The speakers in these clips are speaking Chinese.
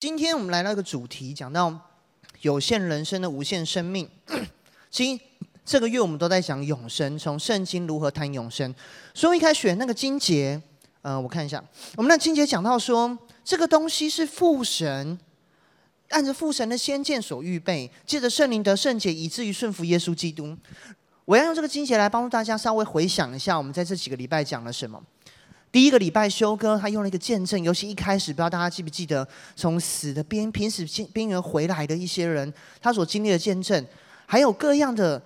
今天我们来到一个主题，讲到有限人生的无限生命。其实这个月我们都在讲永生，从圣经如何谈永生。所以一开始选那个经节，呃，我看一下，我们那经节讲到说，这个东西是父神按着父神的先见所预备，借着圣灵得圣洁，以至于顺服耶稣基督。我要用这个经节来帮助大家稍微回想一下，我们在这几个礼拜讲了什么。第一个礼拜修哥他用了一个见证，尤其一开始，不知道大家记不记得，从死的边濒死边缘回来的一些人，他所经历的见证，还有各样的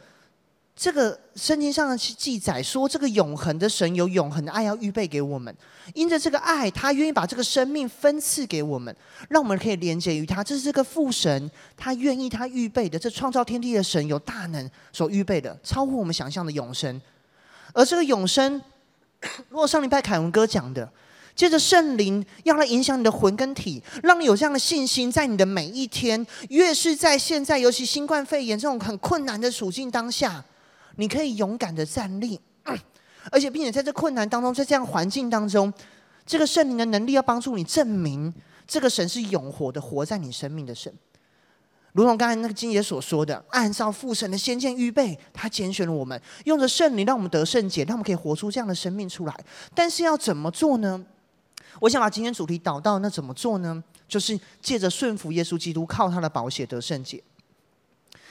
这个圣经上的记载，说这个永恒的神有永恒的爱要预备给我们，因着这个爱，他愿意把这个生命分赐给我们，让我们可以连接于他。这是这个父神，他愿意他预备的，这创造天地的神有大能所预备的，超乎我们想象的永生，而这个永生。如果上礼拜凯文哥讲的，借着圣灵要来影响你的魂跟体，让你有这样的信心，在你的每一天，越是在现在，尤其新冠肺炎这种很困难的处境当下，你可以勇敢的站立，而且并且在这困难当中，在这样环境当中，这个圣灵的能力要帮助你证明，这个神是永活的，活在你生命的神。如同刚才那个经节所说的，按照父神的先见预备，他拣选了我们，用着圣灵让我们得圣洁，让我们可以活出这样的生命出来。但是要怎么做呢？我想把今天主题导到，那怎么做呢？就是借着顺服耶稣基督，靠他的宝血得圣洁。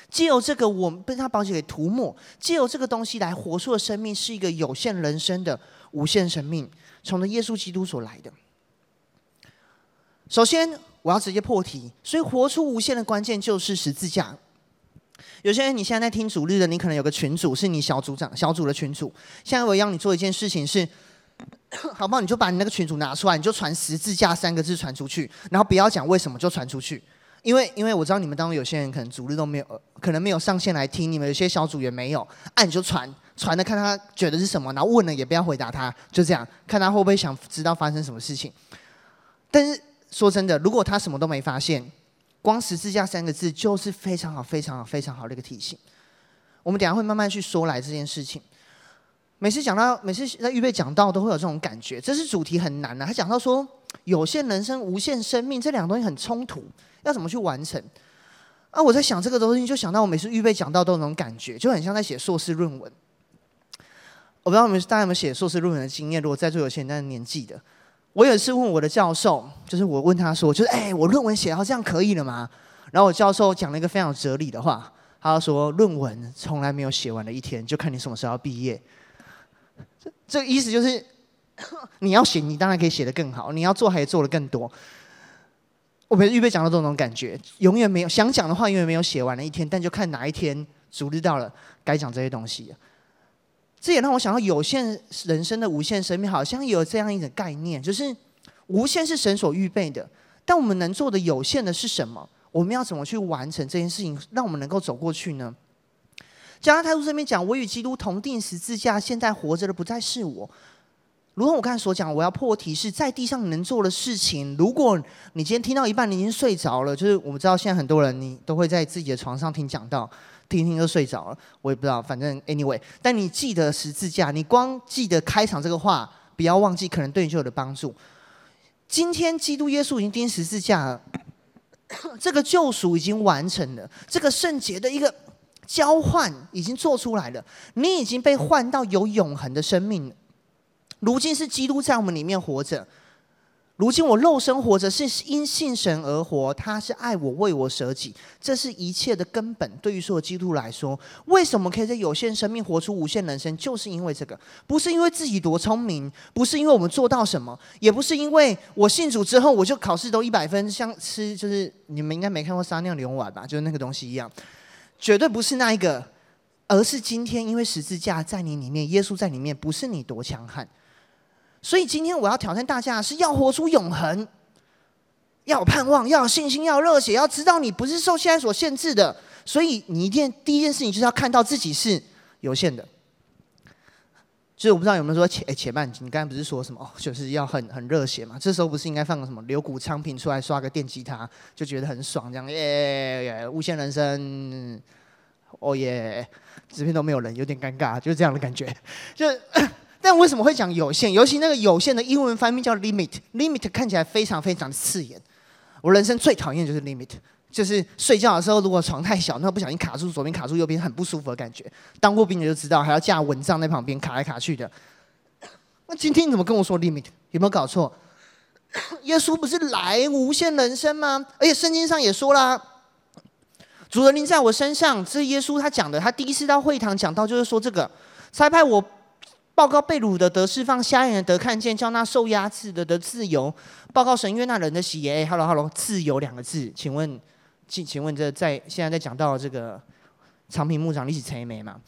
借由这个，我们被他宝血给涂抹，借由这个东西来活出的生命，是一个有限人生的无限生命，从耶稣基督所来的。首先。我要直接破题，所以活出无限的关键就是十字架。有些人你现在在听主日的，你可能有个群主是你小组长小组的群主。现在我要你做一件事情是，好不好？你就把你那个群主拿出来，你就传十字架三个字传出去，然后不要讲为什么就传出去，因为因为我知道你们当中有些人可能主日都没有，可能没有上线来听，你们有些小组也没有，按、啊、你就传传的看他觉得是什么，然后问了也不要回答他，就这样看他会不会想知道发生什么事情，但是。说真的，如果他什么都没发现，光十字架三个字就是非常好、非常好、非常好的一个提醒。我们等下会慢慢去说来这件事情。每次讲到，每次在预备讲到，都会有这种感觉。这是主题很难的、他讲到说，有限人生、无限生命这两个东西很冲突，要怎么去完成？啊，我在想这个东西，就想到我每次预备讲到都有那种感觉，就很像在写硕士论文。我不知道你们大家有没有写硕士论文的经验？如果在座有现在年纪的。我有一次问我的教授，就是我问他说，就是哎，我论文写到这样可以了吗？然后我教授讲了一个非常有哲理的话，他说论文从来没有写完的一天，就看你什么时候要毕业。这这个意思就是，你要写，你当然可以写得更好，你要做还可以做得更多。我们预备讲到这种感觉，永远没有想讲的话，永远没有写完的一天，但就看哪一天主日到了，该讲这些东西。这也让我想到有限人生的无限生命，好像有这样一种概念，就是无限是神所预备的，但我们能做的有限的是什么？我们要怎么去完成这件事情，让我们能够走过去呢？加拉太书这边讲，我与基督同钉十字架，现在活着的不再是我。如同我刚才所讲，我要破题是在地上能做的事情。如果你今天听到一半，你已经睡着了，就是我们知道现在很多人你都会在自己的床上听讲道。听听就睡着了，我也不知道，反正 anyway。但你记得十字架，你光记得开场这个话，不要忘记，可能对你就有的帮助。今天基督耶稣已经钉十字架了，这个救赎已经完成了，这个圣洁的一个交换已经做出来了，你已经被换到有永恒的生命了。如今是基督在我们里面活着。如今我肉身活着，是因信神而活。他是爱我，为我舍己，这是一切的根本。对于所有基督徒来说，为什么可以在有限生命活出无限人生？就是因为这个，不是因为自己多聪明，不是因为我们做到什么，也不是因为我信主之后我就考试都一百分，像吃就是你们应该没看过撒尿牛丸吧？就是那个东西一样，绝对不是那一个，而是今天因为十字架在你里面，耶稣在里面，不是你多强悍。所以今天我要挑战大家，是要活出永恒，要有盼望，要有信心，要热血，要知道你不是受现在所限制的。所以你一定第一件事情就是要看到自己是有限的。所以我不知道有没有说且且慢，你刚才不是说什么哦，就是要很很热血嘛？这时候不是应该放个什么刘谷昌平出来刷个电吉他，就觉得很爽，这样耶耶，无限人生，哦耶，这边都没有人，有点尴尬，就是这样的感觉，就。但为什么会讲有限？尤其那个有限的英文翻译叫 limit，limit 看起来非常非常的刺眼。我人生最讨厌就是 limit，就是睡觉的时候如果床太小，那不小心卡住左边卡住右边，很不舒服的感觉。当过兵的就知道，还要架蚊帐在旁边卡来卡去的。那今天你怎么跟我说 limit？有没有搞错？耶稣不是来无限人生吗？而且圣经上也说啦，主的灵在我身上，这是耶稣他讲的。他第一次到会堂讲到，就是说这个，差派我报告被掳的得释放，瞎眼的得看见，叫那受压制的得自由，报告神约那人的喜悦。Hello Hello，自由两个字，请问，请请问这在现在在讲到这个长平牧长历史陈没吗？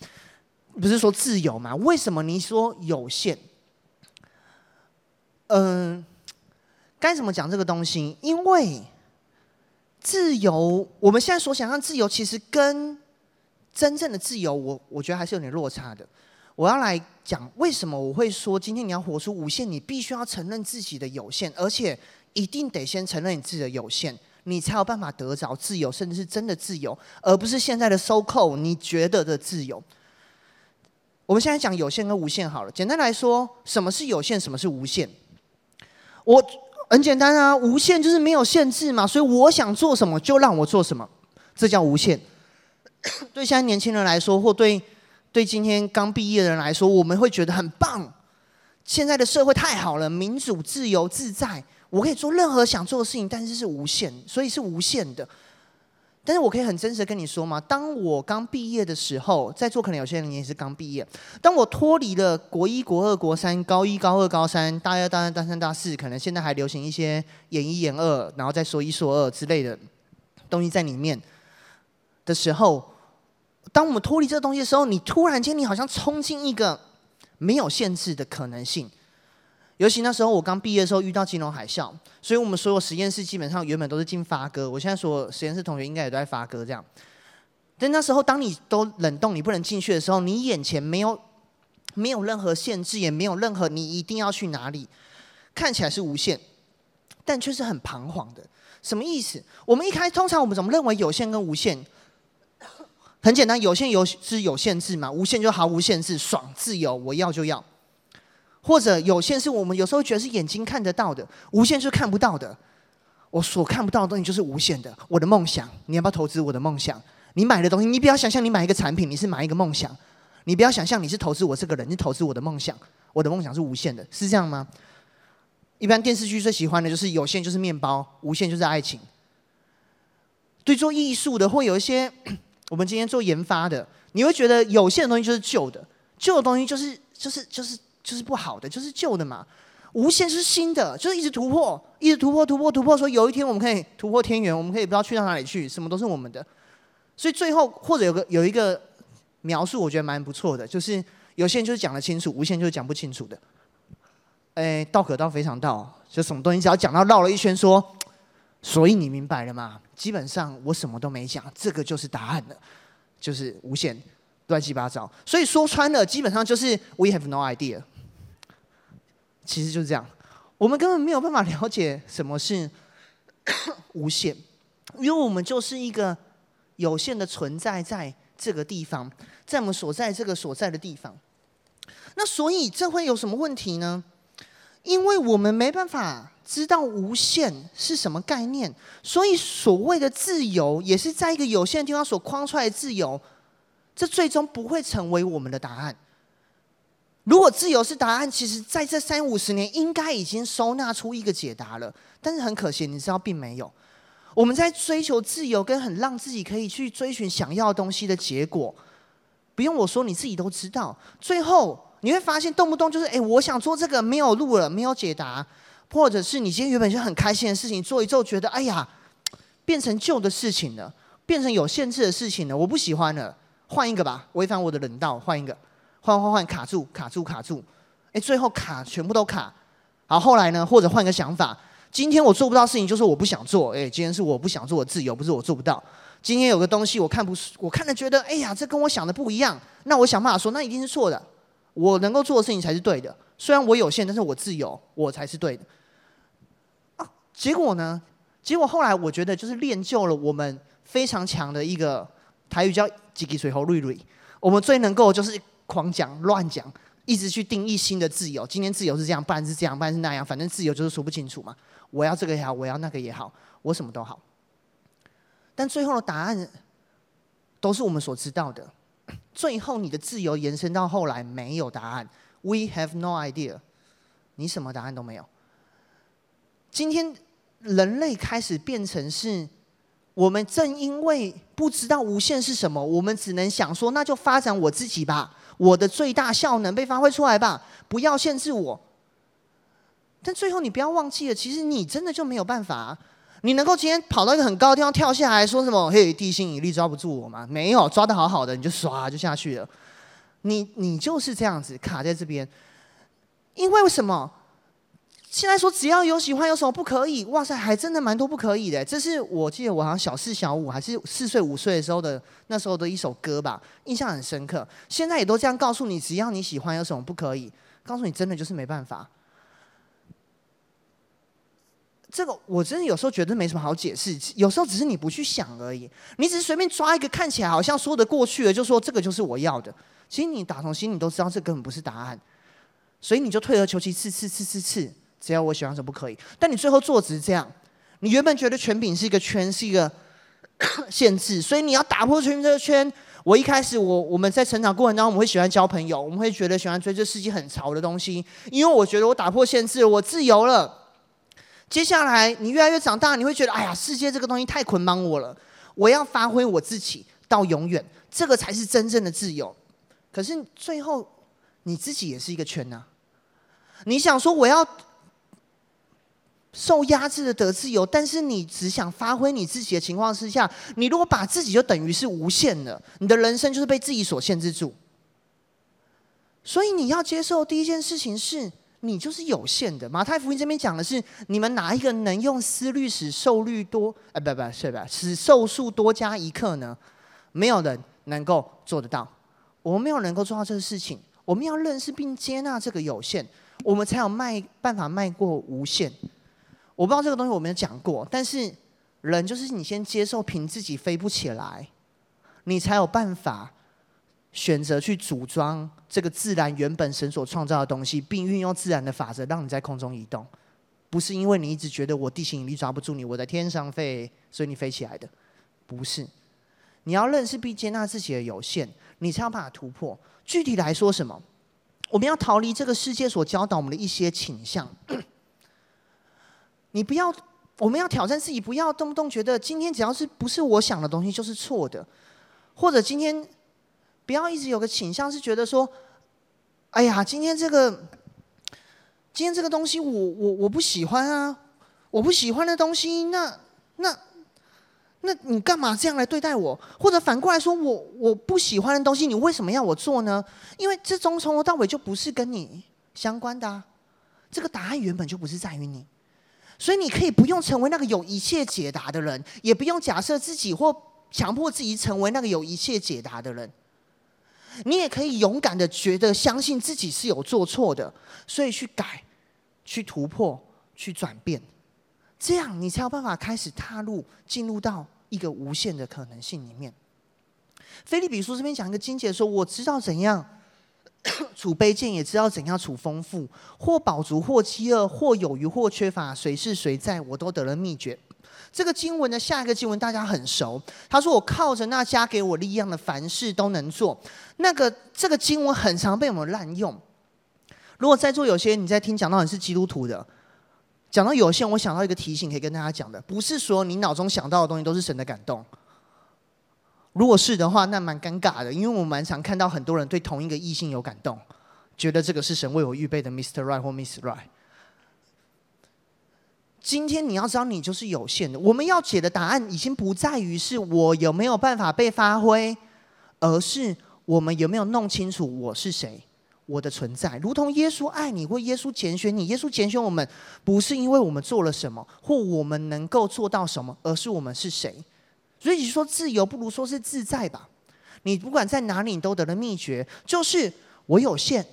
不是说自由吗？为什么你说有限？嗯、该怎么讲这个东西？因为自由，我们现在所想象自由，其实跟真正的自由，我我觉得还是有点落差的。我要来讲为什么我会说，今天你要活出无限，你必须要承认自己的有限，而且一定得先承认你自己的有限，你才有办法得着自由，甚至是真的自由，而不是现在的 so called 你觉得的自由。我们现在讲有限跟无限好了。简单来说，什么是有限？什么是无限？我。很简单啊，无限就是没有限制嘛，所以我想做什么就让我做什么，这叫无限。对现在年轻人来说，或对对今天刚毕业的人来说，我们会觉得很棒。现在的社会太好了，民主、自由、自在，我可以做任何想做的事情，但是是无限，所以是无限的。但是我可以很真实的跟你说嘛，当我刚毕业的时候，在座可能有些人也是刚毕业。当我脱离了国一、国二、国三、高一、高二、高三、大二、大三、大三、大四，可能现在还流行一些研一、研二，然后再说一说二之类的东西在里面的时候，当我们脱离这个东西的时候，你突然间你好像冲进一个没有限制的可能性。尤其那时候我刚毕业的时候遇到金融海啸，所以我们所有实验室基本上原本都是进发哥。我现在所有实验室同学应该也都在发哥这样。但那时候当你都冷冻，你不能进去的时候，你眼前没有没有任何限制，也没有任何你一定要去哪里，看起来是无限，但却是很彷徨的。什么意思？我们一开通常我们怎么认为有限跟无限？很简单，有限有是有限制嘛，无限就毫无限制，爽自由，我要就要。或者有限是我们有时候觉得是眼睛看得到的，无限是看不到的。我所看不到的东西就是无限的。我的梦想，你要不要投资我的梦想？你买的东西，你不要想象你买一个产品，你是买一个梦想。你不要想象你是投资我这个人，你投资我的梦想。我的梦想是无限的，是这样吗？一般电视剧最喜欢的就是有限就是面包，无限就是爱情。对做艺术的，会有一些我们今天做研发的，你会觉得有限的东西就是旧的，旧的东西就是就是就是。就是不好的，就是旧的嘛。无限是新的，就是一直突破，一直突破，突破，突破。说有一天我们可以突破天元，我们可以不知道去到哪里去，什么都是我们的。所以最后或者有个有一个描述，我觉得蛮不错的，就是有些人就是讲得清楚，无限就是讲不清楚的。哎，道可道非常道，就什么东西只要讲到绕了一圈说，说所以你明白了吗？基本上我什么都没讲，这个就是答案了，就是无限，乱七八糟。所以说穿了，基本上就是 we have no idea。其实就是这样，我们根本没有办法了解什么是无限，因为我们就是一个有限的存在在这个地方，在我们所在这个所在的地方。那所以这会有什么问题呢？因为我们没办法知道无限是什么概念，所以所谓的自由也是在一个有限的地方所框出来的自由，这最终不会成为我们的答案。如果自由是答案，其实在这三五十年应该已经收纳出一个解答了。但是很可惜，你知道并没有。我们在追求自由，跟很让自己可以去追寻想要东西的结果，不用我说，你自己都知道。最后你会发现，动不动就是哎，我想做这个没有路了，没有解答，或者是你今天原本就很开心的事情，做一做觉得哎呀，变成旧的事情了，变成有限制的事情了，我不喜欢了，换一个吧，违反我的人道，换一个。换换换，卡住卡住卡住，哎，最后卡全部都卡。好，后来呢？或者换个想法，今天我做不到事情，就是我不想做。哎，今天是我不想做的自由，不是我做不到。今天有个东西我看不，我看了觉得，哎呀，这跟我想的不一样。那我想办法说，那一定是错的。我能够做的事情才是对的。虽然我有限，但是我自由，我才是对的。啊，结果呢？结果后来我觉得就是练就了我们非常强的一个台语叫“几滴水喉瑞瑞”。我们最能够就是。狂讲乱讲，一直去定义新的自由。今天自由是这样，不然是这样，不然是那样。反正自由就是说不清楚嘛。我要这个也好，我要那个也好，我什么都好。但最后的答案都是我们所知道的。最后，你的自由延伸到后来没有答案。We have no idea，你什么答案都没有。今天人类开始变成是，我们正因为不知道无限是什么，我们只能想说，那就发展我自己吧，我的最大效能被发挥出来吧，不要限制我。但最后，你不要忘记了，其实你真的就没有办法。你能够今天跑到一个很高的地方跳下来说什么？嘿，地心引力抓不住我吗？没有，抓得好好的，你就唰就下去了。你你就是这样子卡在这边，因为为什么？现在说只要有喜欢，有什么不可以？哇塞，还真的蛮多不可以的。这是我记得我好像小四、小五还是四岁、五岁的时候的那时候的一首歌吧，印象很深刻。现在也都这样告诉你，只要你喜欢，有什么不可以？告诉你，真的就是没办法。这个我真的有时候觉得没什么好解释，有时候只是你不去想而已。你只是随便抓一个看起来好像说得过去的，就说这个就是我要的。其实你打从心里都知道这根本不是答案，所以你就退而求其次，次次次次，只要我喜欢什么不可以。但你最后做只是这样，你原本觉得权柄是一个圈，是一个限制，所以你要打破权柄这个圈。我一开始我我们在成长过程当中，我们会喜欢交朋友，我们会觉得喜欢追这世界很潮的东西，因为我觉得我打破限制，我自由了。接下来，你越来越长大，你会觉得，哎呀，世界这个东西太捆绑我了。我要发挥我自己到永远，这个才是真正的自由。可是最后，你自己也是一个圈呐。你想说我要受压制的得自由，但是你只想发挥你自己的情况之下，你如果把自己就等于是无限的，你的人生就是被自己所限制住。所以你要接受第一件事情是。你就是有限的。马太福音这边讲的是，你们哪一个能用思虑使寿率多？哎，不不，是吧？使寿数多加一刻呢？没有人能够做得到。我们没有能够做到这个事情。我们要认识并接纳这个有限，我们才有迈办法迈过无限。我不知道这个东西我没有讲过，但是人就是你先接受，凭自己飞不起来，你才有办法。选择去组装这个自然原本神所创造的东西，并运用自然的法则让你在空中移动，不是因为你一直觉得我地心引力抓不住你，我在天上飞，所以你飞起来的，不是。你要认识并接纳自己的有限，你才有办法突破。具体来说，什么？我们要逃离这个世界所教导我们的一些倾向。你不要，我们要挑战自己，不要动不动觉得今天只要是不是我想的东西就是错的，或者今天。不要一直有个倾向是觉得说，哎呀，今天这个，今天这个东西我我我不喜欢啊，我不喜欢的东西，那那那你干嘛这样来对待我？或者反过来说，我我不喜欢的东西，你为什么要我做呢？因为这种从头到尾就不是跟你相关的啊，这个答案原本就不是在于你，所以你可以不用成为那个有一切解答的人，也不用假设自己或强迫自己成为那个有一切解答的人。你也可以勇敢的觉得相信自己是有做错的，所以去改、去突破、去转变，这样你才有办法开始踏入进入到一个无限的可能性里面。腓利比书这边讲一个经节说：“我知道怎样 处卑贱，也知道怎样处丰富；或饱足，或饥饿，或有余，或缺乏，随是随在，我都得了秘诀。”这个经文的下一个经文大家很熟，他说：“我靠着那加给我力量的，凡事都能做。”那个这个经文很常被我们滥用。如果在座有些你在听讲到你是基督徒的，讲到有限，我想到一个提醒可以跟大家讲的，不是说你脑中想到的东西都是神的感动。如果是的话，那蛮尴尬的，因为我们蛮常看到很多人对同一个异性有感动，觉得这个是神为我预备的 Mr. Right 或 Miss Right。今天你要知道，你就是有限的。我们要解的答案已经不在于是我有没有办法被发挥，而是我们有没有弄清楚我是谁，我的存在。如同耶稣爱你，或耶稣拣选你，耶稣拣选我们，不是因为我们做了什么，或我们能够做到什么，而是我们是谁。所以你说自由，不如说是自在吧。你不管在哪里，你都得了秘诀，就是我有限，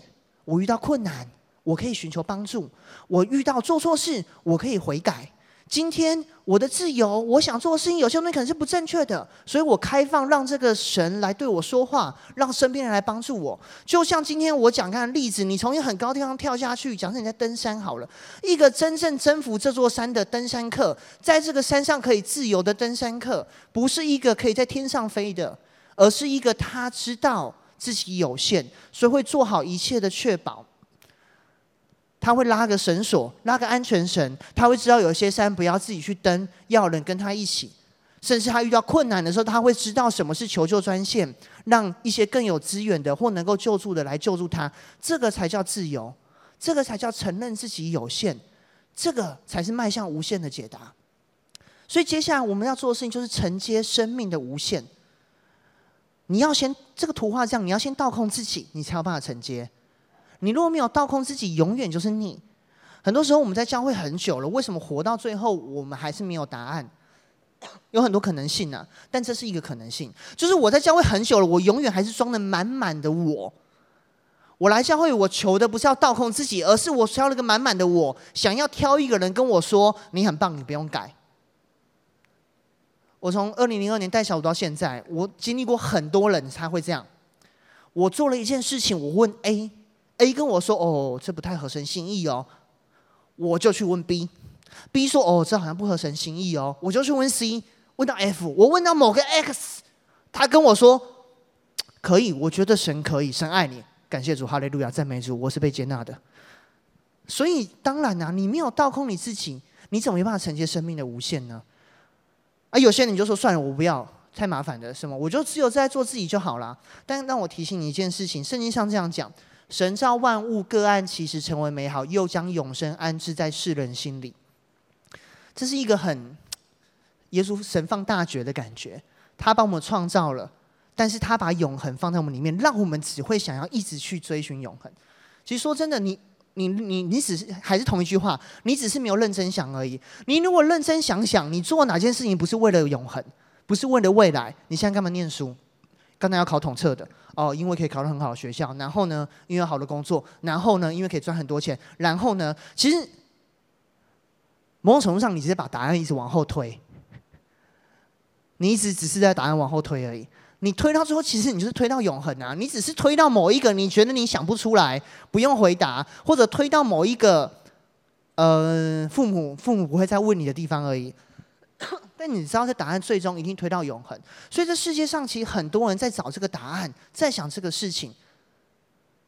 我遇到困难。我可以寻求帮助，我遇到做错事，我可以悔改。今天我的自由，我想做的事情，有些东西可能是不正确的，所以我开放，让这个神来对我说话，让身边人来帮助我。就像今天我讲看例子，你从一个很高地方跳下去，假设你在登山好了，一个真正征服这座山的登山客，在这个山上可以自由的登山客，不是一个可以在天上飞的，而是一个他知道自己有限，所以会做好一切的确保。他会拉个绳索，拉个安全绳。他会知道有些山不要自己去登，要人跟他一起。甚至他遇到困难的时候，他会知道什么是求救专线，让一些更有资源的或能够救助的来救助他。这个才叫自由，这个才叫承认自己有限，这个才是迈向无限的解答。所以接下来我们要做的事情就是承接生命的无限。你要先这个图画这样，你要先倒空自己，你才有办法承接。你如果没有倒空自己，永远就是你。很多时候我们在教会很久了，为什么活到最后我们还是没有答案？有很多可能性呢、但这是一个可能性，就是我在教会很久了，我永远还是装的满满的我。我来教会，我求的不是要倒空自己，而是我挑了个满满的我，想要挑一个人跟我说：“你很棒，你不用改。”我从二零零二年带小组到现在，我经历过很多人才会这样。我做了一件事情，我问 A。A 跟我说：“哦，这不太合神心意哦。”我就去问 B，B 说：“哦，这好像不合神心意哦。”我就去问 C，问到 F，我问到某个 X，他跟我说：“可以，我觉得神可以，神爱你，感谢主，哈利路亚，赞美主，我是被接纳的。”所以当然啦、啊，你没有倒空你自己，你怎么没办法承接生命的无限呢？啊，有些人就说算了，我不要，太麻烦的，是吗？我就只有在做自己就好了。但让我提醒你一件事情，圣经上这样讲。神造万物，各案其实成为美好，又将永生安置在世人心里。这是一个很耶稣神放大觉的感觉。他把我们创造了，但是他把永恒放在我们里面，让我们只会想要一直去追寻永恒。其实说真的，你你你你只是还是同一句话，你只是没有认真想而已。你如果认真想想，你做哪件事情不是为了永恒，不是为了未来？你现在干嘛念书？刚才要考统测的哦，因为可以考到很好的学校，然后呢，因为有好的工作，然后呢，因为可以赚很多钱，然后呢，其实某种程度上，你只是把答案一直往后推，你一直只是在答案往后推而已。你推到最后，其实你就是推到永恒啊！你只是推到某一个你觉得你想不出来，不用回答，或者推到某一个呃父母父母不会再问你的地方而已。但你知道，这答案最终一定推到永恒。所以，这世界上其实很多人在找这个答案，在想这个事情，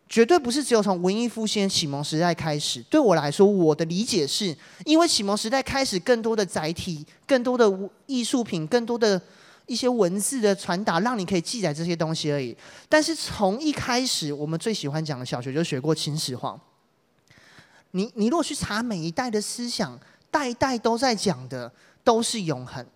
绝对不是只有从文艺复兴、启蒙时代开始。对我来说，我的理解是因为启蒙时代开始，更多的载体、更多的艺术品、更多的一些文字的传达，让你可以记载这些东西而已。但是从一开始，我们最喜欢讲的小学就学过秦始皇。你你如果去查每一代的思想，代代都在讲的。都是永恒。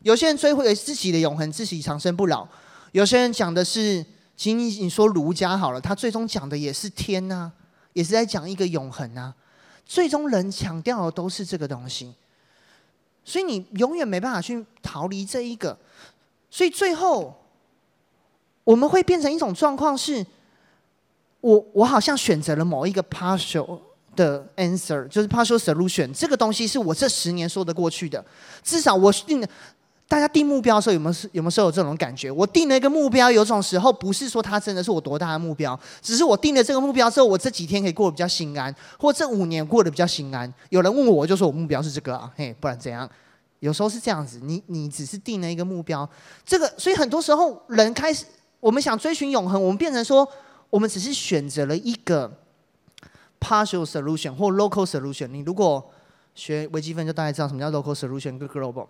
有些人追回自己的永恒，自己长生不老；有些人讲的是，请你你说儒家好了，他最终讲的也是天呐、也是在讲一个永恒啊。最终人强调的都是这个东西，所以你永远没办法去逃离这一个。所以最后我们会变成一种状况是，我我好像选择了某一个 partial。的 answer 就是 partial solution，这个东西是我这十年说得过去的。至少我定，大家定目标的时候有没有有没有时候有这种感觉？我定了一个目标，有种时候不是说它真的是我多大的目标，只是我定了这个目标之后，我这几天可以过得比较心安，或这五年过得比较心安。有人问我，我就说我目标是这个啊，嘿，不然怎样？有时候是这样子，你你只是定了一个目标，这个所以很多时候人开始，我们想追寻永恒，我们变成说，我们只是选择了一个。Partial solution 或 local solution，你如果学微积分，就大概知道什么叫 local solution 跟 global。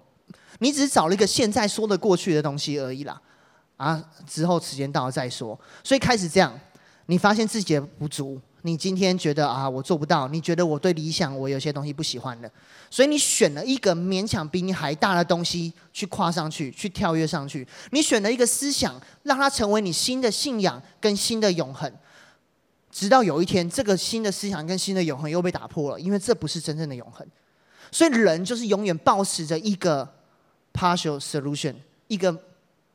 你只是找了一个现在说得过去的东西而已啦，啊，之后时间到了再说。所以开始这样，你发现自己的不足，你今天觉得啊，我做不到，你觉得我对理想我有些东西不喜欢了，所以你选了一个勉强比你还大的东西去跨上去，去跳跃上去。你选了一个思想，让它成为你新的信仰跟新的永恒。直到有一天，这个新的思想跟新的永恒又被打破了，因为这不是真正的永恒。所以人就是永远抱持着一个 partial solution，一个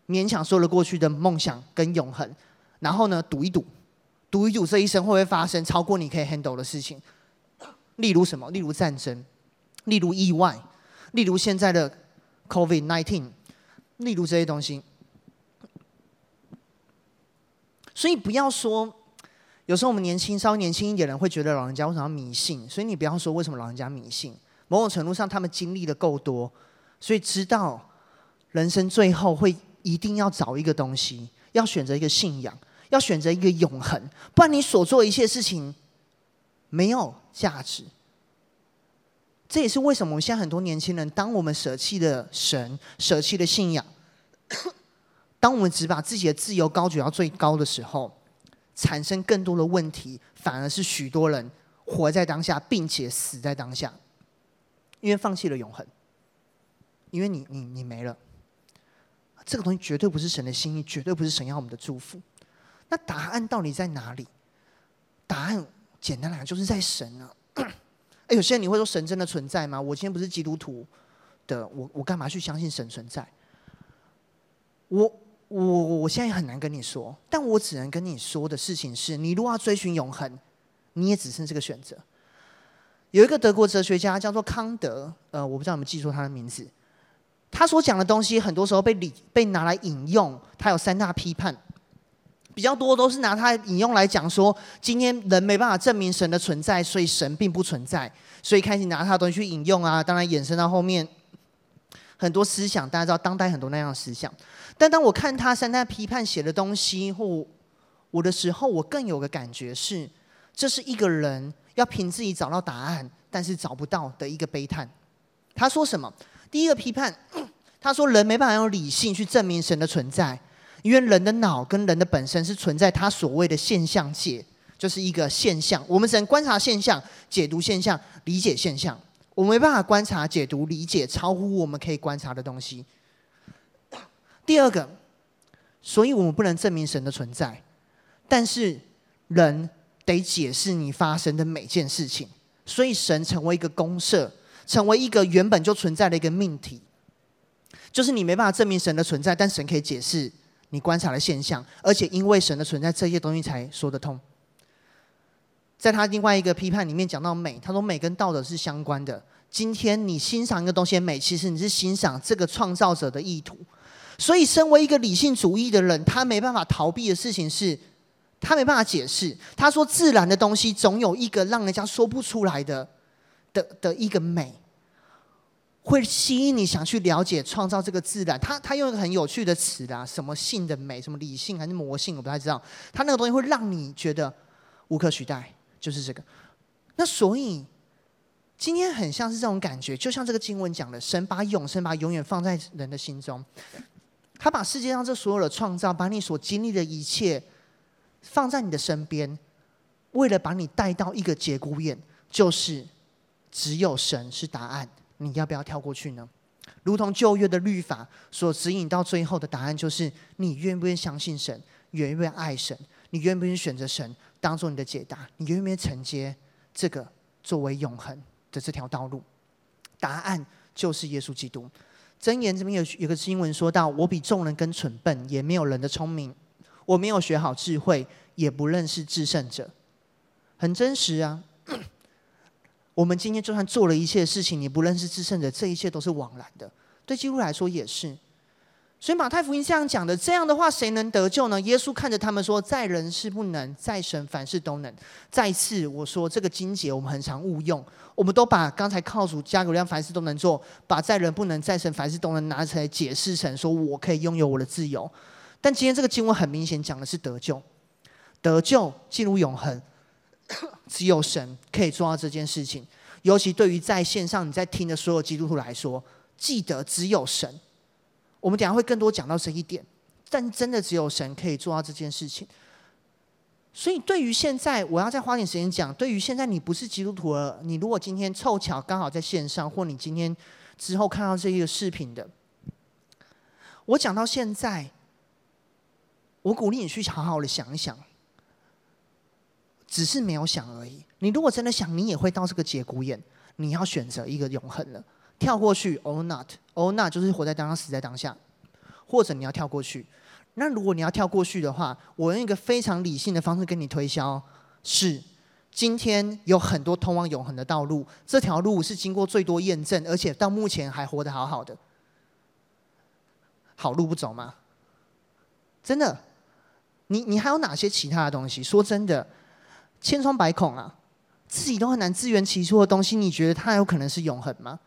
勉强说得过去的梦想跟永恒，然后呢，赌一赌，赌一赌这一生会不会发生超过你可以 handle 的事情？例如什么？例如战争，例如意外，例如现在的 COVID-19，例如这些东西。所以不要说，有时候我们年轻稍微年轻一点的人会觉得老人家为什么要迷信？所以你不要说为什么老人家迷信。某种程度上，他们经历的够多，所以知道人生最后会一定要找一个东西，要选择一个信仰，要选择一个永恒，不然你所做一切事情没有价值。这也是为什么我们现在很多年轻人，当我们舍弃了神，舍弃了信仰，当我们只把自己的自由高举到最高的时候，产生更多的问题，反而是许多人活在当下，并且死在当下。因为放弃了永恒，因为你你你没了，这个东西绝对不是神的心意，绝对不是神要我们的祝福。那答案到底在哪里？答案简单来讲就是在神啊。哎，有些人你会说神真的存在吗？我今天不是基督徒的，我我干嘛去相信神存在？我我我现在很难跟你说，但我只能跟你说的事情是，你如果要追寻永恒，你也只剩这个选择。有一个德国哲学家叫做康德，呃，我不知道你们记住他的名字。他所讲的东西，很多时候被理被拿来引用。他有三大批判，比较多都是拿他引用来讲说，今天人没办法证明神的存在，所以神并不存在。所以开始拿他的东西去引用啊，当然衍生到后面很多思想，大家知道当代很多那样的思想。但当我看他三大批判写的东西或我的时候，我更有个感觉是，这是一个人。要凭自己找到答案，但是找不到的一个悲叹。他说什么？第一个批判，他说人没办法用理性去证明神的存在，因为人的脑跟人的本身是存在他所谓的现象界，就是一个现象。我们只能观察现象、解读现象、理解现象，我没办法观察、解读、理解超乎我们可以观察的东西。第二个，所以我们不能证明神的存在，但是人。得解释你发生的每件事情，所以神成为一个公设，成为一个原本就存在的一个命题，就是你没办法证明神的存在，但神可以解释你观察的现象，而且因为神的存在，这些东西才说得通。在他另外一个批判里面讲到美，他说美跟道德是相关的。今天你欣赏一个东西的美，其实你是欣赏这个创造者的意图。所以，身为一个理性主义的人，他没办法逃避的事情是。他没办法解释。他说：“自然的东西总有一个让人家说不出来的的的一个美，会吸引你想去了解创造这个自然。”他他用一个很有趣的词啦，什么性的美，什么理性还是魔性，我不太知道。他那个东西会让你觉得无可取代，就是这个。那所以今天很像是这种感觉，就像这个经文讲的，神把永生把永远放在人的心中，他把世界上这所有的创造，把你所经历的一切。放在你的身边，为了把你带到一个节骨眼，就是只有神是答案。你要不要跳过去呢？如同旧约的律法所指引到最后的答案，就是你愿不愿意相信神，愿不愿意爱神，你愿不愿意选择神当做你的解答，你愿不愿意承接这个作为永恒的这条道路？答案就是耶稣基督。箴言这边有有个经文说到：“我比众人更蠢笨，也没有人的聪明。”我没有学好智慧，也不认识制胜者，很真实啊。我们今天就算做了一切事情，你不认识制胜者，这一切都是枉然的。对基督来说也是。所以马太福音这样讲的，这样的话谁能得救呢？耶稣看着他们说：“在人是不能，在神凡事都能。”再次我说，这个经节我们很常误用，我们都把刚才靠主加给量凡事都能做，把在人不能，在神凡事都能拿出来解释成说我可以拥有我的自由。但今天这个经文很明显讲的是得救，得救进入永恒，只有神可以做到这件事情。尤其对于在线上你在听的所有基督徒来说，记得只有神。我们等下会更多讲到这一点，但真的只有神可以做到这件事情。所以对于现在，我要再花点时间讲。对于现在你不是基督徒了，你如果今天凑巧刚好在线上，或你今天之后看到这一个视频的，我讲到现在。我鼓励你去好好的想一想，只是没有想而已。你如果真的想，你也会到这个节骨眼，你要选择一个永恒了，跳过去，or not，or not 就是活在当下，死在当下，或者你要跳过去。那如果你要跳过去的话，我用一个非常理性的方式跟你推销，是今天有很多通往永恒的道路，这条路是经过最多验证，而且到目前还活得好好的。好路不走吗？真的，你你还有哪些其他的东西？说真的，千疮百孔啊，自己都很难自圆其说的东西，你觉得它有可能是永恒吗？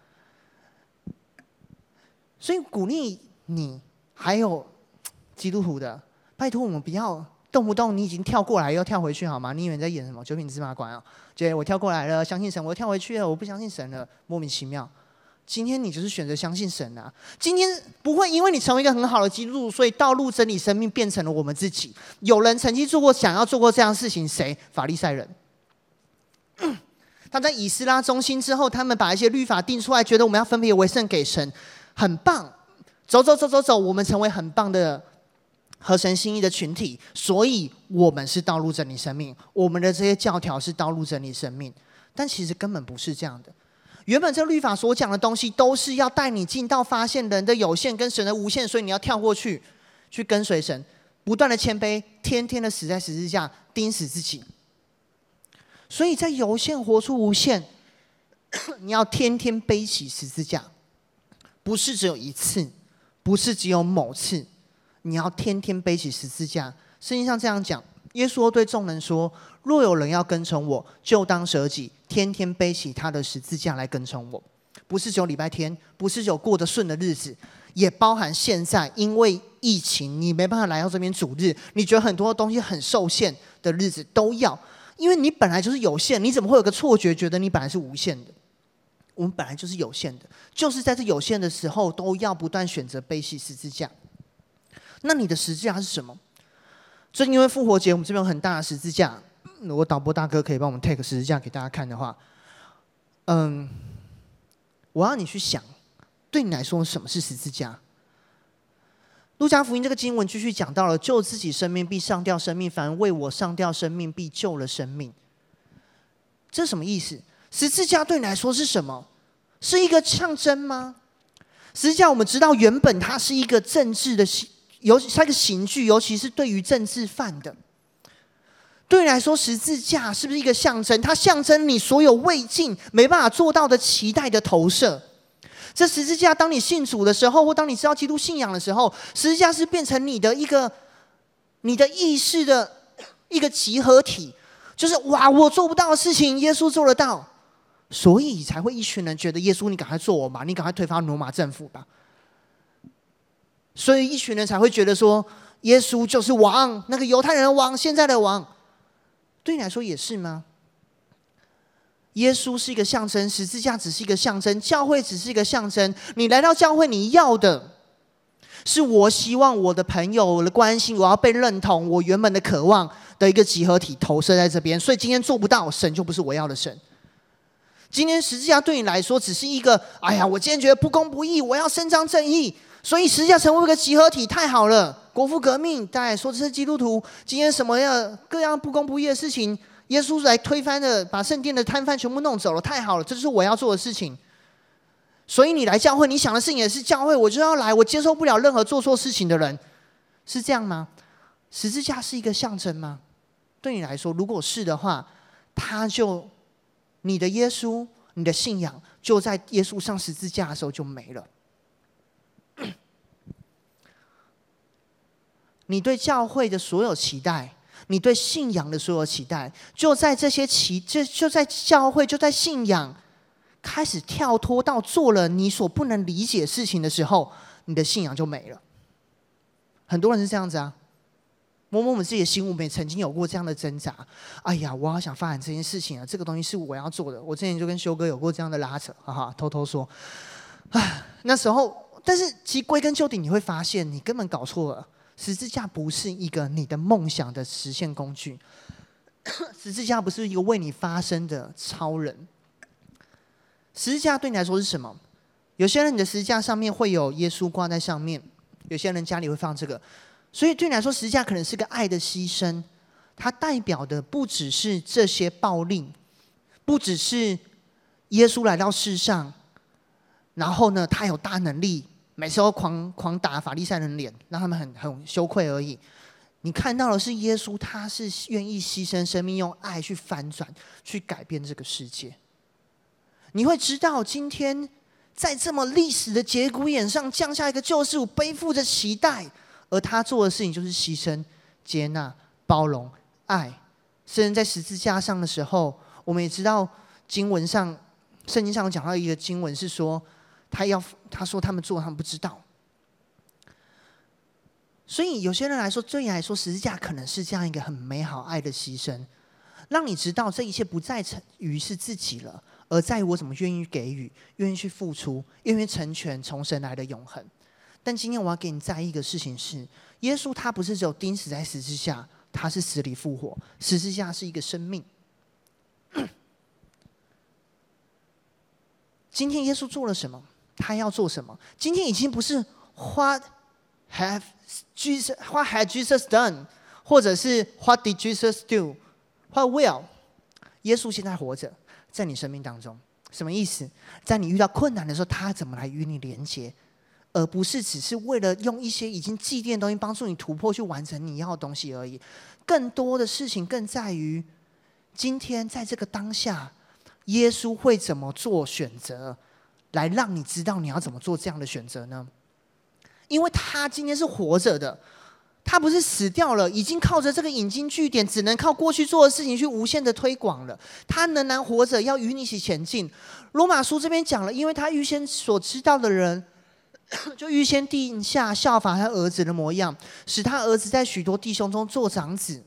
所以鼓励你，还有基督徒的，拜托我们不要。动不动你已经跳过来又跳回去好吗？你以为你在演什么九品芝麻官啊？姐我跳过来了，相信神；我跳回去了，我不相信神了，莫名其妙。今天你就是选择相信神啊！今天不会因为你成为一个很好的基督徒，所以道路、真理、生命变成了我们自己。有人曾经做过想要做过这样事情，谁？法利赛人。他在以斯拉中心之后，他们把一些律法定出来，觉得我们要分别为圣给神，很棒。走走走走走，我们成为很棒的。合神心意的群体，所以我们是道路真理生命。我们的这些教条是道路真理生命，但其实根本不是这样的。原本这律法所讲的东西，都是要带你进到发现人的有限跟神的无限，所以你要跳过去，去跟随神，不断的谦卑，天天的死在十字架，钉死自己。所以在有限活出无限，你要天天背起十字架，不是只有一次，不是只有某次。你要天天背起十字架。圣经上这样讲：耶稣对众人说：“若有人要跟从我，就当舍己，天天背起他的十字架来跟从我。”不是只有礼拜天，不是只有过得顺的日子，也包含现在因为疫情你没办法来到这边主日，你觉得很多东西很受限的日子都要，因为你本来就是有限，你怎么会有个错觉觉得你本来是无限的？我们本来就是有限的，就是在这有限的时候，都要不断选择背起十字架。那你的十字架是什么？最近因为复活节，我们这边有很大的十字架。如果导播大哥可以帮我们 take 十字架给大家看的话，嗯，我要你去想，对你来说什么是十字架？路加福音这个经文继续讲到了：救自己生命必上吊生命，凡为我上吊生命必救了生命。这是什么意思？十字架对你来说是什么？是一个象征吗？十字架我们知道原本它是一个政治的尤它一个刑具，尤其是对于政治犯的，对你来说，十字架是不是一个象征？它象征你所有未尽、没办法做到的期待的投射。这十字架，当你信主的时候，或当你知道基督信仰的时候，十字架是变成你的一个、你的意识的一个集合体。就是哇，我做不到的事情，耶稣做得到，所以才会一群人觉得耶稣，你赶快做我吧，你赶快推翻罗马政府吧。所以一群人才会觉得说，耶稣就是王，那个犹太人的王，现在的王，对你来说也是吗？耶稣是一个象征，十字架只是一个象征，教会只是一个象征。你来到教会，你要的是我希望我的朋友、我的关心，我要被认同，我原本的渴望的一个集合体投射在这边。所以今天做不到，神就不是我要的神。今天十字架对你来说只是一个，哎呀，我今天觉得不公不义，我要伸张正义。所以十字架成为一个集合体，太好了！国父革命，大家说这是基督徒。今天什么样各样不公不义的事情，耶稣来推翻的，把圣殿的摊贩全部弄走了，太好了！这就是我要做的事情。所以你来教会，你想的事情也是教会，我就要来。我接受不了任何做错事情的人，是这样吗？十字架是一个象征吗？对你来说，如果是的话，他就你的耶稣，你的信仰就在耶稣上十字架的时候就没了。你对教会的所有期待，你对信仰的所有期待，就在这些期，就就在教会，就在信仰开始跳脱到做了你所不能理解事情的时候，你的信仰就没了。很多人是这样子啊，摸摸我们自己的心，我们也曾经有过这样的挣扎。哎呀，我好想发展这件事情啊，这个东西是我要做的。我之前就跟修哥有过这样的拉扯，哈哈，偷偷说。啊，那时候，但是其实归根究底，你会发现你根本搞错了。十字架不是一个你的梦想的实现工具，十字架不是一个为你发声的超人。十字架对你来说是什么？有些人你的十字架上面会有耶稣挂在上面，有些人家里会放这个，所以对你来说，十字架可能是个爱的牺牲。它代表的不只是这些暴力，不只是耶稣来到世上，然后呢，他有大能力。每次都狂狂打法利赛人脸，让他们很很羞愧而已。你看到的是耶稣，他是愿意牺牲生命，用爱去翻转，去改变这个世界。你会知道，今天在这么历史的节骨眼上降下一个救世主，背负着期待，而他做的事情就是牺牲、接纳、包容、爱。甚至在十字架上的时候，我们也知道经文上、圣经上讲到一个经文是说，他要他说他们做，他们不知道。所以有些人来说，对你来说，十字架可能是这样一个很美好爱的牺牲，让你知道这一切不再成于是自己了，而在于我怎么愿意给予，愿意去付出，愿意成全从神来的永恒。但今天我要给你在意一个事情是，耶稣他不是只有钉死在十字架，他是死里复活。十字架是一个生命。今天耶稣做了什么？他要做什么？今天已经不是 “What。Have Jesus, what had Jesus done？或者是 What did Jesus do? What will？耶稣现在活着，在你生命当中，什么意思？在你遇到困难的时候，他怎么来与你连接？而不是只是为了用一些已经祭奠的东西帮助你突破，去完成你要的东西而已。更多的事情更在于，今天在这个当下，耶稣会怎么做选择，来让你知道你要怎么做这样的选择呢？因为他今天是活着的，他不是死掉了，已经靠着这个引经据典，只能靠过去做的事情去无限的推广了。他仍然活着，要与你一起前进。罗马书这边讲了，因为他预先所知道的人，就预先定下效法他儿子的模样，使他儿子在许多弟兄中做长子。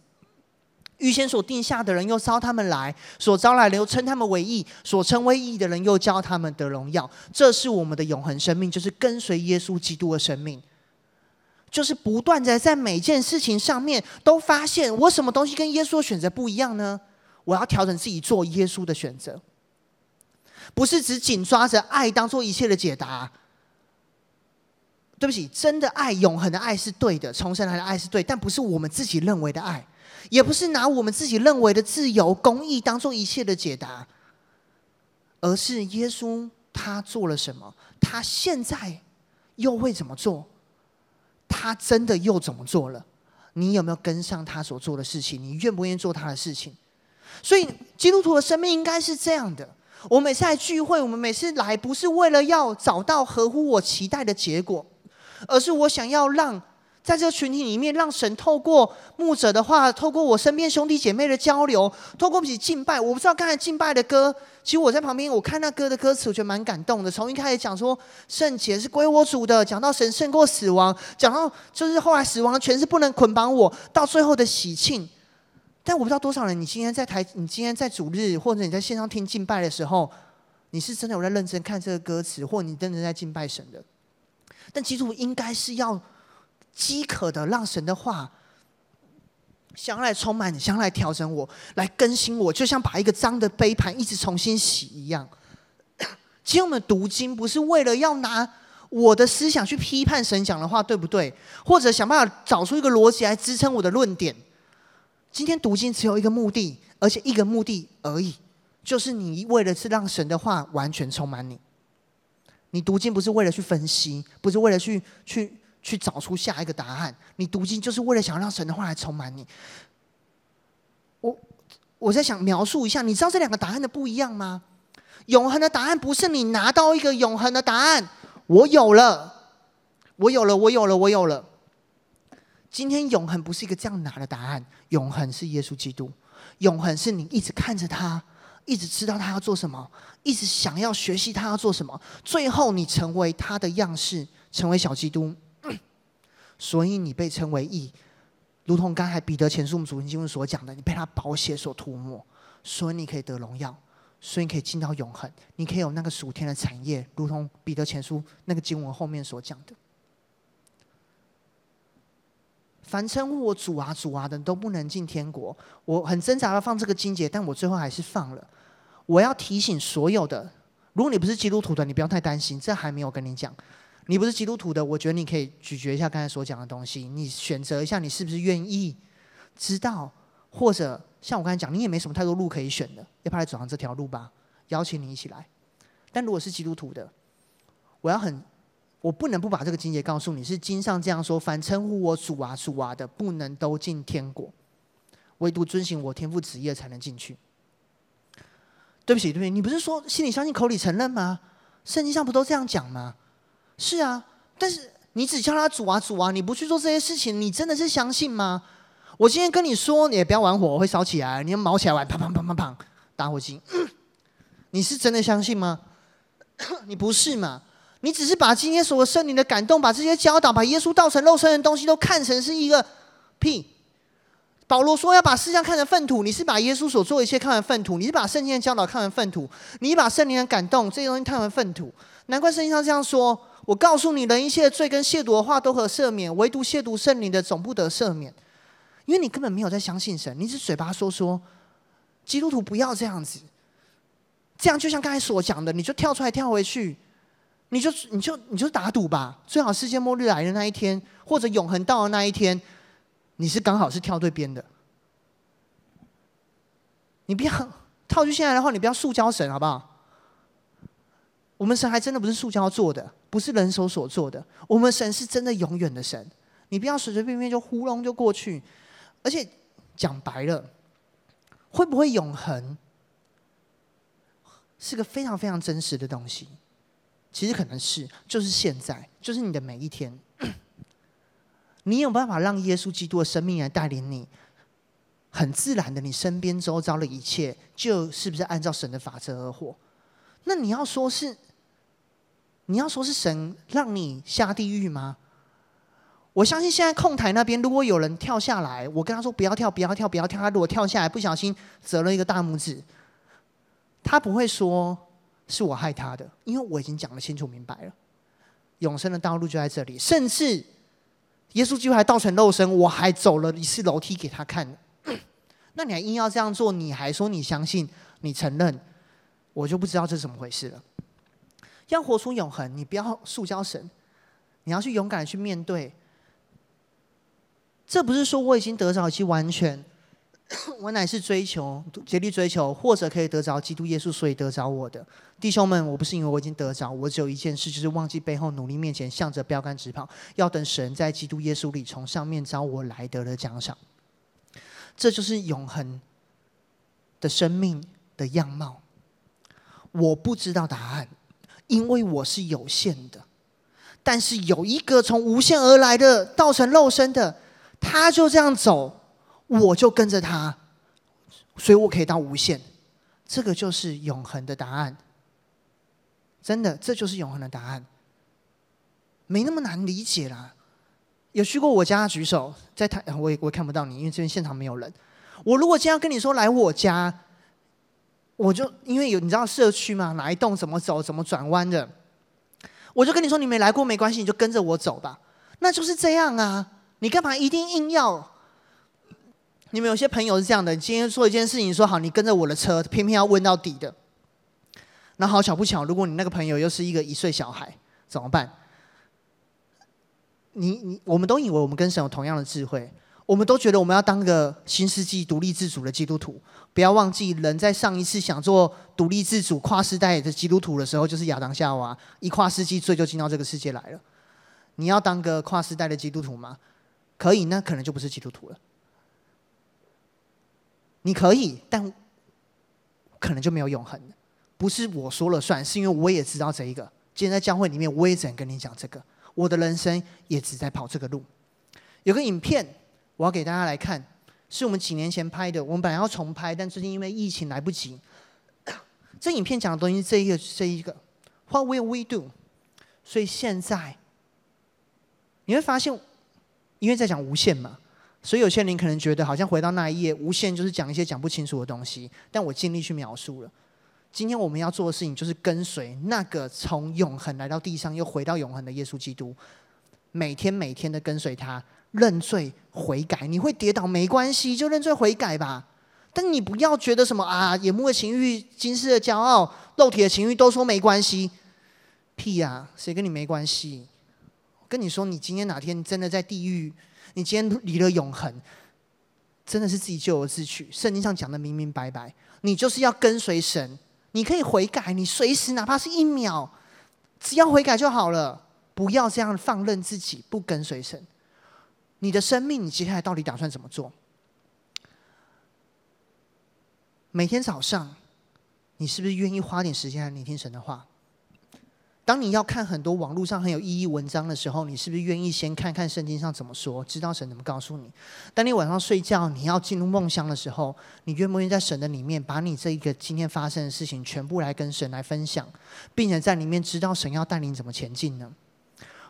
预先所定下的人，又招他们来；所招来的，又称他们为义；所称为义的人，又叫他们得荣耀。这是我们的永恒生命，就是跟随耶稣基督的生命，就是不断的在每件事情上面都发现，我什么东西跟耶稣的选择不一样呢？我要调整自己，做耶稣的选择，不是只紧抓着爱当做一切的解答。对不起，真的爱，永恒的爱是对的，重生来的爱是对，但不是我们自己认为的爱。也不是拿我们自己认为的自由、公义当做一切的解答，而是耶稣他做了什么，他现在又会怎么做？他真的又怎么做了？你有没有跟上他所做的事情？你愿不愿意做他的事情？所以基督徒的生命应该是这样的：我每次来聚会，我们每次来不是为了要找到合乎我期待的结果，而是我想要让。在这个群体里面，让神透过牧者的话，透过我身边兄弟姐妹的交流，透过一起敬拜。我不知道刚才敬拜的歌，其实我在旁边，我看那歌的歌词，我觉得蛮感动的。从一开始讲说圣洁是归我主的，讲到神胜过死亡，讲到就是后来死亡全是不能捆绑我，到最后的喜庆。但我不知道多少人，你今天在台，你今天在主日，或者你在线上听敬拜的时候，你是真的有在认真看这个歌词，或你真的在敬拜神的。但基督应该是要。饥渴的，让神的话想要来充满你，想要来调整我，来更新我，就像把一个脏的杯盘一直重新洗一样。其实我们读经不是为了要拿我的思想去批判神讲的话，对不对？或者想办法找出一个逻辑来支撑我的论点。今天读经只有一个目的，而且一个目的而已，就是你为了是让神的话完全充满你。你读经不是为了去分析，不是为了去去。去找出下一个答案。你读经就是为了想让神的话来充满你。我我在想描述一下，你知道这两个答案的不一样吗？永恒的答案不是你拿到一个永恒的答案，我有了，我有了，我有了，我有了。今天永恒不是一个这样拿的答案，永恒是耶稣基督，永恒是你一直看着他，一直知道他要做什么，一直想要学习他要做什么，最后你成为他的样式，成为小基督。所以你被称为义，如同刚才彼得前书我们主经经所讲的，你被他宝血所涂抹，所以你可以得荣耀，所以你可以进到永恒，你可以有那个属天的产业，如同彼得前书那个经文后面所讲的。凡称呼我主啊主啊的都不能进天国。我很挣扎要放这个经节，但我最后还是放了。我要提醒所有的，如果你不是基督徒的，你不要太担心，这还没有跟你讲。你不是基督徒的，我觉得你可以咀嚼一下刚才所讲的东西，你选择一下，你是不是愿意知道，或者像我刚才讲，你也没什么太多路可以选的，要不要来走上这条路吧？邀请你一起来。但如果是基督徒的，我要很，我不能不把这个经节告诉你，是经上这样说：凡称呼我主啊主啊的，不能都进天国，唯独遵行我天父旨意才能进去。对不起，对不起，你不是说心里相信，口里承认吗？圣经上不都这样讲吗？是啊，但是你只叫他主啊主啊，你不去做这些事情，你真的是相信吗？我今天跟你说，你也不要玩火，我会烧起来，你要毛起来玩，砰砰砰砰砰，打火机，你是真的相信吗？你不是嘛？你只是把今天所有圣灵的感动，把这些教导，把耶稣道成肉身的东西都看成是一个屁。保罗说要把世上看成粪土，你是把耶稣所做一切看成粪土，你是把圣经的教导看成粪土，你把圣灵的感动这些东西看成粪土。难怪圣经上这样说：我告诉你，人一切的罪跟亵渎的话都可赦免，唯独亵渎圣灵的总不得赦免。因为你根本没有在相信神，你只嘴巴说说。基督徒不要这样子，这样就像刚才所讲的，你就跳出来跳回去。你就你就你就打赌吧，最好世界末日来的那一天，或者永恒到的那一天，你是刚好是跳对边的。你不要套句现在的话，你不要塑胶神好不好？我们神还真的不是塑胶做的，不是人手所做的。我们神是真的永远的神，你不要随随便便就糊弄就过去。而且讲白了，会不会永恒，是个非常非常真实的东西。其实可能是，就是现在，就是你的每一天，你有办法让耶稣基督的生命来带领你，很自然的，你身边周遭的一切，就是不是按照神的法则而活？那你要说是，你要说是神让你下地狱吗？我相信现在控台那边，如果有人跳下来，我跟他说不要跳，不要跳，不要跳，他如果跳下来不小心折了一个大拇指，他不会说。是我害他的，因为我已经讲得清楚明白了，永生的道路就在这里。甚至耶稣基督还道成肉身，我还走了一次楼梯给他看。那你还硬要这样做，你还说你相信，你承认，我就不知道这是怎么回事了。要活出永恒，你不要塑胶神，你要去勇敢的去面对。这不是说我已经得着其完全。我乃是追求、竭力追求，或者可以得着基督耶稣，所以得着我的弟兄们。我不是因为我已经得着，我只有一件事，就是忘记背后，努力面前，向着标杆直跑，要等神在基督耶稣里从上面招我来得的奖赏。这就是永恒的生命的样貌。我不知道答案，因为我是有限的。但是有一个从无限而来的道成肉身的，他就这样走。我就跟着他，所以我可以到无限。这个就是永恒的答案。真的，这就是永恒的答案，没那么难理解啦。有去过我家举手，在台我也我也看不到你，因为这边现场没有人。我如果今天要跟你说来我家，我就因为有你知道社区嘛，哪一栋怎么走，怎么转弯的，我就跟你说你没来过没关系，你就跟着我走吧。那就是这样啊，你干嘛一定硬要？你们有些朋友是这样的：你今天做一件事情，说好你跟着我的车，偏偏要问到底的。那好巧不巧，如果你那个朋友又是一个一岁小孩，怎么办？你你，我们都以为我们跟神有同样的智慧，我们都觉得我们要当个新世纪独立自主的基督徒。不要忘记，人在上一次想做独立自主、跨世代的基督徒的时候，就是亚当夏娃一跨世纪罪就进到这个世界来了。你要当个跨世代的基督徒吗？可以，那可能就不是基督徒了。你可以，但可能就没有永恒。不是我说了算，是因为我也知道这一个。今天在教会里面，我也只能跟你讲这个。我的人生也只在跑这个路。有个影片，我要给大家来看，是我们几年前拍的。我们本来要重拍，但最近因为疫情来不及。这影片讲的东西这一个，这一个。What will we do？所以现在你会发现，因为在讲无限嘛。所以有些人可能觉得好像回到那一页，无限就是讲一些讲不清楚的东西。但我尽力去描述了。今天我们要做的事情就是跟随那个从永恒来到地上又回到永恒的耶稣基督，每天每天的跟随他，认罪悔改。你会跌倒没关系，就认罪悔改吧。但你不要觉得什么啊，眼目的情欲、今世的骄傲、肉体的情欲都说没关系，屁呀，谁跟你没关系？跟你说，你今天哪天真的在地狱。你今天离了永恒，真的是自己咎由自取。圣经上讲的明明白白，你就是要跟随神。你可以悔改，你随时哪怕是一秒，只要悔改就好了。不要这样放任自己不跟随神。你的生命，你接下来到底打算怎么做？每天早上，你是不是愿意花点时间来聆听神的话？当你要看很多网络上很有意义文章的时候，你是不是愿意先看看圣经上怎么说，知道神怎么告诉你？当你晚上睡觉，你要进入梦乡的时候，你愿不愿意在神的里面，把你这一个今天发生的事情全部来跟神来分享，并且在里面知道神要带领怎么前进呢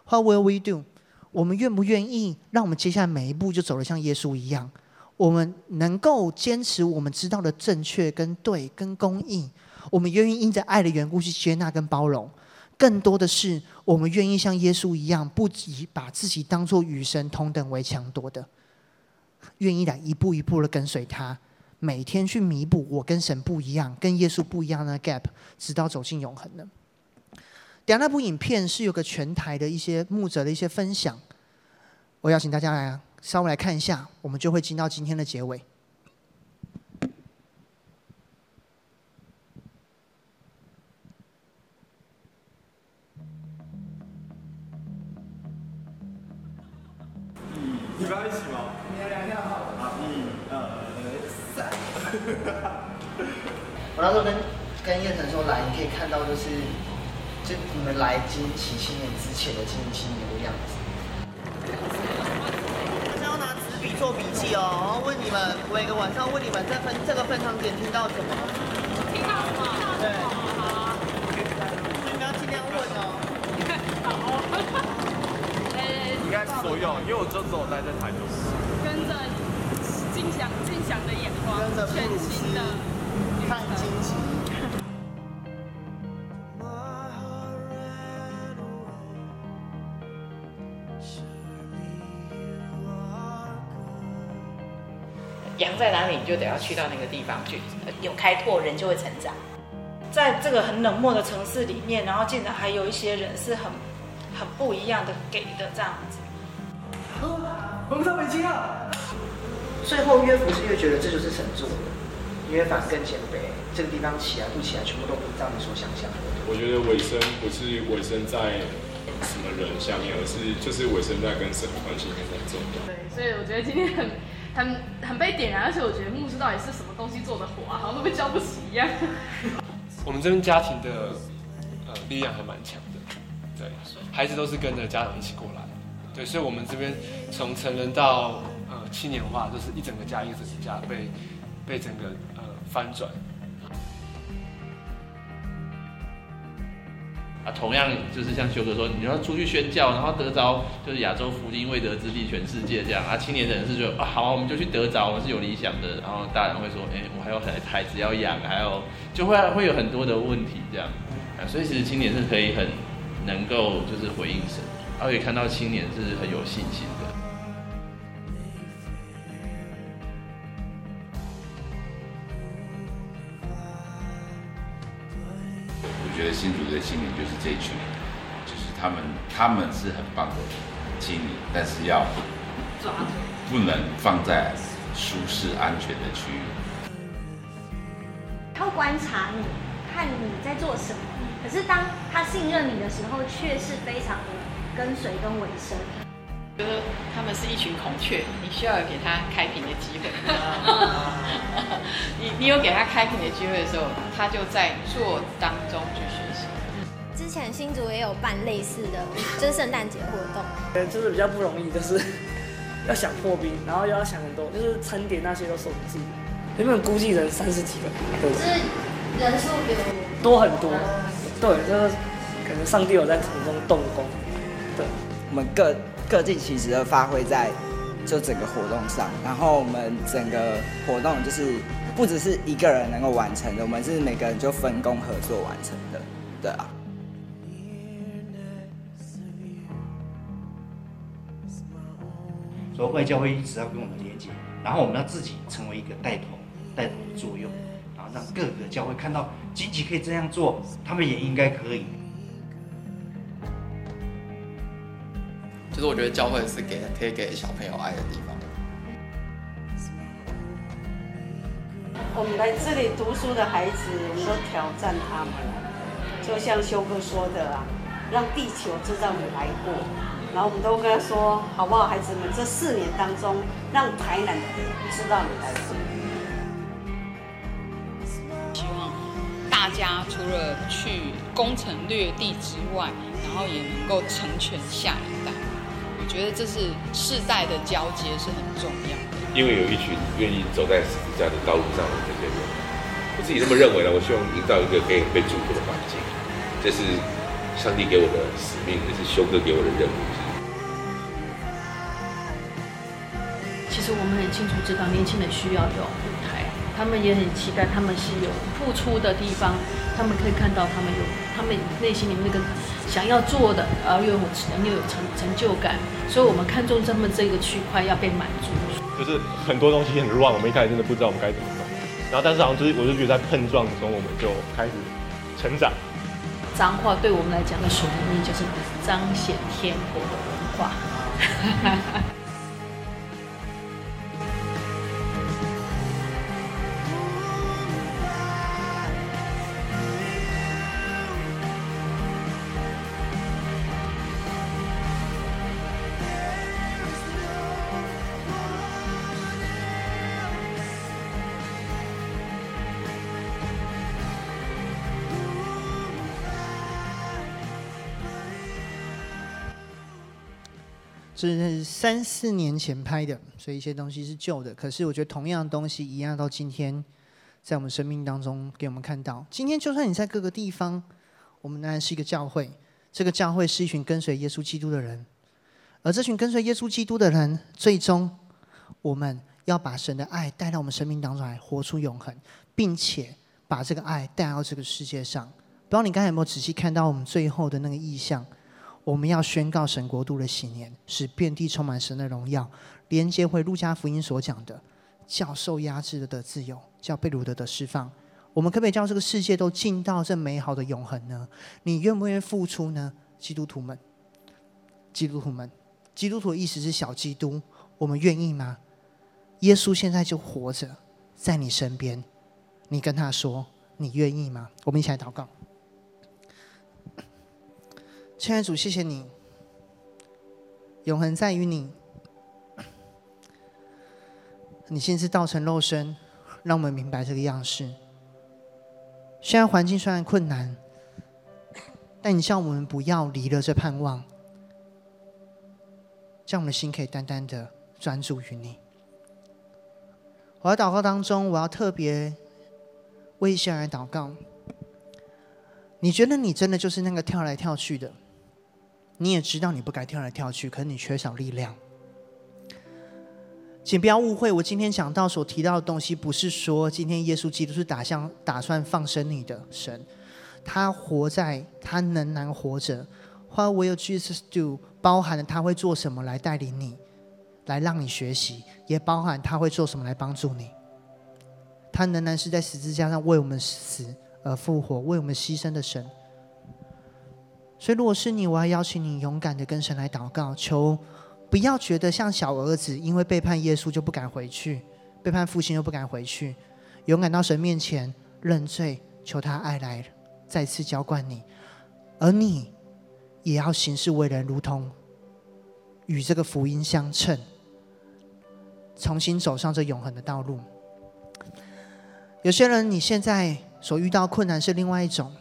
？What will we do？我们愿不愿意让我们接下来每一步就走得像耶稣一样？我们能够坚持我们知道的正确、跟对、跟公义。我们愿意因着爱的缘故去接纳跟包容。更多的是，我们愿意像耶稣一样，不以把自己当做与神同等为强夺的，愿意来一步一步的跟随他，每天去弥补我跟神不一样、跟耶稣不一样的 gap，直到走进永恒的。等下那部影片是有个全台的一些牧者的一些分享，我邀请大家来。稍微来看一下，我们就会进到今天的结尾。你们要一起吗？你们两个好。好，一、二、三。我那时候跟跟叶晨说来，你可以看到就是，就你们来经营七年之前的经营七年的样子。做笔记哦，然后问你们每个晚上问你们在分这个分堂点听到什么？听到什么？对，好啊，你们要尽量问哦。好哦。应该所有，因为我就只有待在台中。跟着金祥金祥的眼光，全新的看金奇。羊在哪里，你就得要去到那个地方去。有开拓，人就会成长。在这个很冷漠的城市里面，然后竟然还有一些人是很很不一样的给的这样子。我们到北京了。最后约福是越觉得这就是神作的，约反更谦卑。这个地方起来不起来，全部都不照你所想象的。我觉得尾声不是尾声在什么人下面，而是就是尾声在跟神的关系里面很重要。对，所以我觉得今天很。很很被点燃，而且我觉得牧师到底是什么东西做的火啊，好像都被浇不起一样。我们这边家庭的呃力量还蛮强的，对，孩子都是跟着家长一起过来，对，所以我们这边从成人到呃青年化，就是一整个家一个整个家被被整个呃翻转。啊，同样就是像修哥说，你要出去宣教，然后得着就是亚洲福音未得之地全世界这样啊。青年人是觉得啊，好，我们就去得着，我们是有理想的。然后大人会说，哎、我还有孩孩子要养，还有就会会有很多的问题这样啊。所以其实青年是可以很能够就是回应神，而且看到青年是很有信心的。我觉得新竹的青年就是这一群，就是他们，他们是很棒的青年，但是要抓不能放在舒适安全的区域。他会观察你，看你在做什么，可是当他信任你的时候，却是非常的跟随跟尾声。觉得他们是一群孔雀，你需要有给他开屏的机会。你你有给他开屏的机会的时候，他就在做当中去学习。之前新竹也有办类似的，就是圣诞节活动。呃，就是比较不容易，就是要想破冰，然后又要想很多，就是餐点那些都是我们自己。原本估计人三十几个，就是人数比多很多。对，就是可能上帝有在从中动工。我们各。各尽其职的发挥在就整个活动上，然后我们整个活动就是不只是一个人能够完成的，我们是每个人就分工合作完成的，对啊。所以会教会一直要跟我们连接，然后我们要自己成为一个带头带头的作用，然后让各个教会看到积极可以这样做，他们也应该可以。就是我觉得教会是给可以给小朋友爱的地方。我们来这里读书的孩子，我们都挑战他们，就像修哥说的啊，让地球知道你来过。然后我们都跟他说，好不好，孩子们，这四年当中，让台南的人知道你来过。希望大家除了去攻城略地之外，然后也能够成全下一代。我觉得这是世代的交接是很重要的。因为有一群愿意走在十字架的道路上的这些人，我自己这么认为了。我希望营造一个可以被祝福的环境，这是上帝给我的使命，也是修哥给我的任务。其实我们很清楚知道，年轻人需要有舞台，他们也很期待，他们是有付出的地方，他们可以看到他们有他们内心里面那个想要做的，而又有又有成成就感，所以我们看中他们这个区块要被满足。就是很多东西很乱，我们一开始真的不知道我们该怎么弄。然后，但是好像就是，我就觉得在碰撞中，我们就开始成长。脏话对我们来讲的属灵就是彰显天国的文化。这是三四年前拍的，所以一些东西是旧的。可是我觉得同样的东西一样，到今天在我们生命当中给我们看到。今天就算你在各个地方，我们仍然是一个教会。这个教会是一群跟随耶稣基督的人，而这群跟随耶稣基督的人，最终我们要把神的爱带到我们生命当中来，活出永恒，并且把这个爱带到这个世界上。不知道你刚才有没有仔细看到我们最后的那个意象？我们要宣告神国度的喜年，使遍地充满神的荣耀，连接回路加福音所讲的，叫受压制的自由，叫被掳的得释放。我们可不可以叫这个世界都进到这美好的永恒呢？你愿不愿意付出呢？基督徒们，基督徒们，基督徒的意思是小基督，我们愿意吗？耶稣现在就活着在你身边，你跟他说，你愿意吗？我们一起来祷告。亲爱的主，谢谢你，永恒在于你。你亲自道成肉身，让我们明白这个样式。虽然环境虽然困难，但你叫我们不要离了这盼望，叫我们的心可以单单的专注于你。我在祷告当中，我要特别为一些人来祷告。你觉得你真的就是那个跳来跳去的？你也知道你不该跳来跳去，可是你缺少力量。请不要误会，我今天讲到所提到的东西，不是说今天耶稣基督是打向打算放生你的神，他活在，他仍然活着。What will Jesus do？包含了他会做什么来带领你，来让你学习，也包含他会做什么来帮助你。他仍然是在十字架上为我们死而复活，为我们牺牲的神。所以，如果是你，我要邀请你勇敢的跟神来祷告，求不要觉得像小儿子，因为背叛耶稣就不敢回去，背叛父亲又不敢回去，勇敢到神面前认罪，求他爱来再次浇灌你，而你也要行事为人如同与这个福音相称，重新走上这永恒的道路。有些人你现在所遇到困难是另外一种。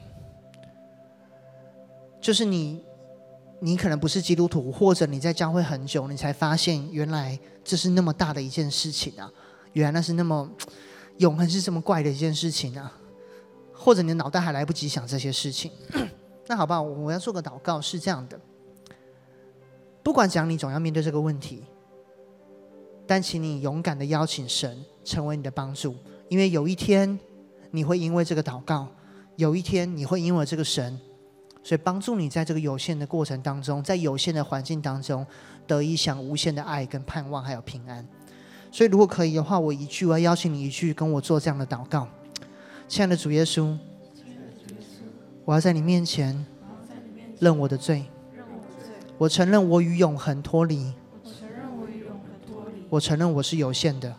就是你，你可能不是基督徒，或者你在教会很久，你才发现原来这是那么大的一件事情啊！原来那是那么永恒是这么怪的一件事情啊！或者你的脑袋还来不及想这些事情，那好吧，我要做个祷告，是这样的。不管讲，你总要面对这个问题，但请你勇敢的邀请神成为你的帮助，因为有一天你会因为这个祷告，有一天你会因为这个神。所以帮助你在这个有限的过程当中，在有限的环境当中，得以享无限的爱跟盼望，还有平安。所以如果可以的话，我一句，我要邀请你一句，跟我做这样的祷告。亲爱的主耶稣，我要在你面前认我的罪，我承认我与永恒脱离，我承认我是有限的，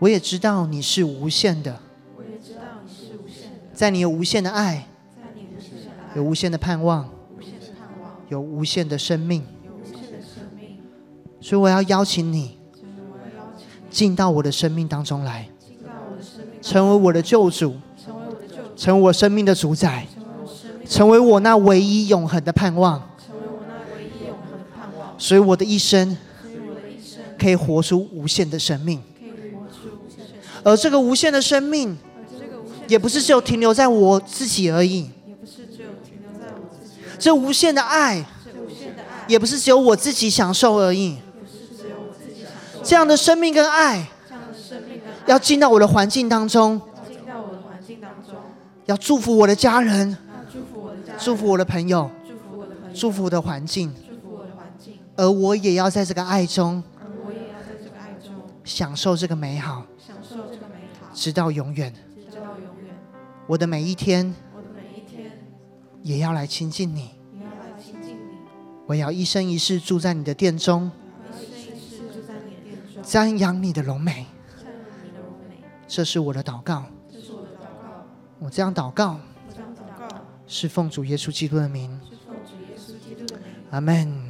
我也知道你是无限的，在你有无限的爱。有无限的盼望，有无限的生命。所以我要邀请你进到我的生命当中来，成为我的救主，成为我生命的主宰，成为我那唯一永恒的盼望。所以我的一生可以活出无限的生命，而这个无限的生命，也不是只有停留在我自己而已。这无限的爱这无限的爱也不是只有我自己享受而已。这样的生命跟爱这样的生命要进到我的环境当中进到我的环境当中要祝福我的家人祝福我的家人祝福我的朋友祝福我的朋友祝福我的环境。祝福我的环境而我也要在这个爱中我也要在这个爱中享受这个美好享受这个美好直到永远直到永远。我的每一天也要来亲近你。我要一生一世住在你的殿中，瞻仰你的荣美。这是我的祷告。我这样祷告，是奉主耶稣基督的名。阿门。